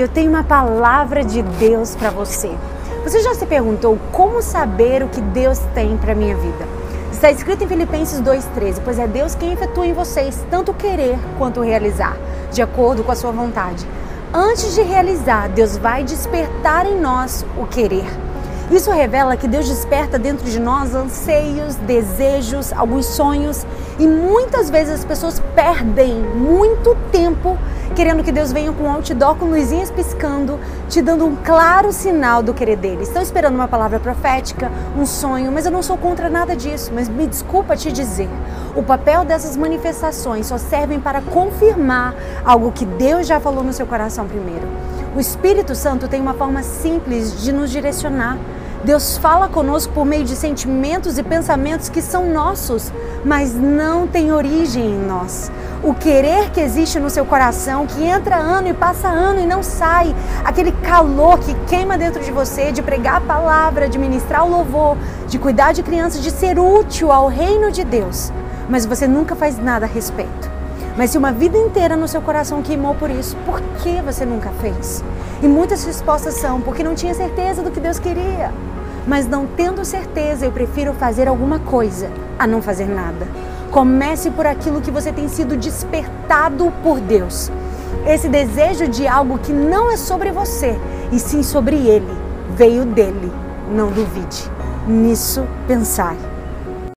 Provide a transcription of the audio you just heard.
eu tenho uma palavra de Deus para você. Você já se perguntou como saber o que Deus tem para minha vida? Está escrito em Filipenses 2:13, pois é Deus quem efetua em vocês tanto querer quanto realizar, de acordo com a sua vontade. Antes de realizar, Deus vai despertar em nós o querer. Isso revela que Deus desperta dentro de nós anseios, desejos, alguns sonhos e muitas vezes as pessoas perdem muito tempo querendo que Deus venha com um outdoor com luzinhas piscando, te dando um claro sinal do querer dele. Estão esperando uma palavra profética, um sonho, mas eu não sou contra nada disso. Mas me desculpa te dizer, o papel dessas manifestações só servem para confirmar algo que Deus já falou no seu coração primeiro. O Espírito Santo tem uma forma simples de nos direcionar. Deus fala conosco por meio de sentimentos e pensamentos que são nossos, mas não têm origem em nós. O querer que existe no seu coração, que entra ano e passa ano e não sai, aquele calor que queima dentro de você de pregar a palavra, de ministrar o louvor, de cuidar de crianças, de ser útil ao reino de Deus, mas você nunca faz nada a respeito. Mas se uma vida inteira no seu coração queimou por isso, por que você nunca fez? E muitas respostas são porque não tinha certeza do que Deus queria. Mas não tendo certeza, eu prefiro fazer alguma coisa a não fazer nada. Comece por aquilo que você tem sido despertado por Deus. Esse desejo de algo que não é sobre você, e sim sobre Ele, veio dele. Não duvide. Nisso pensar.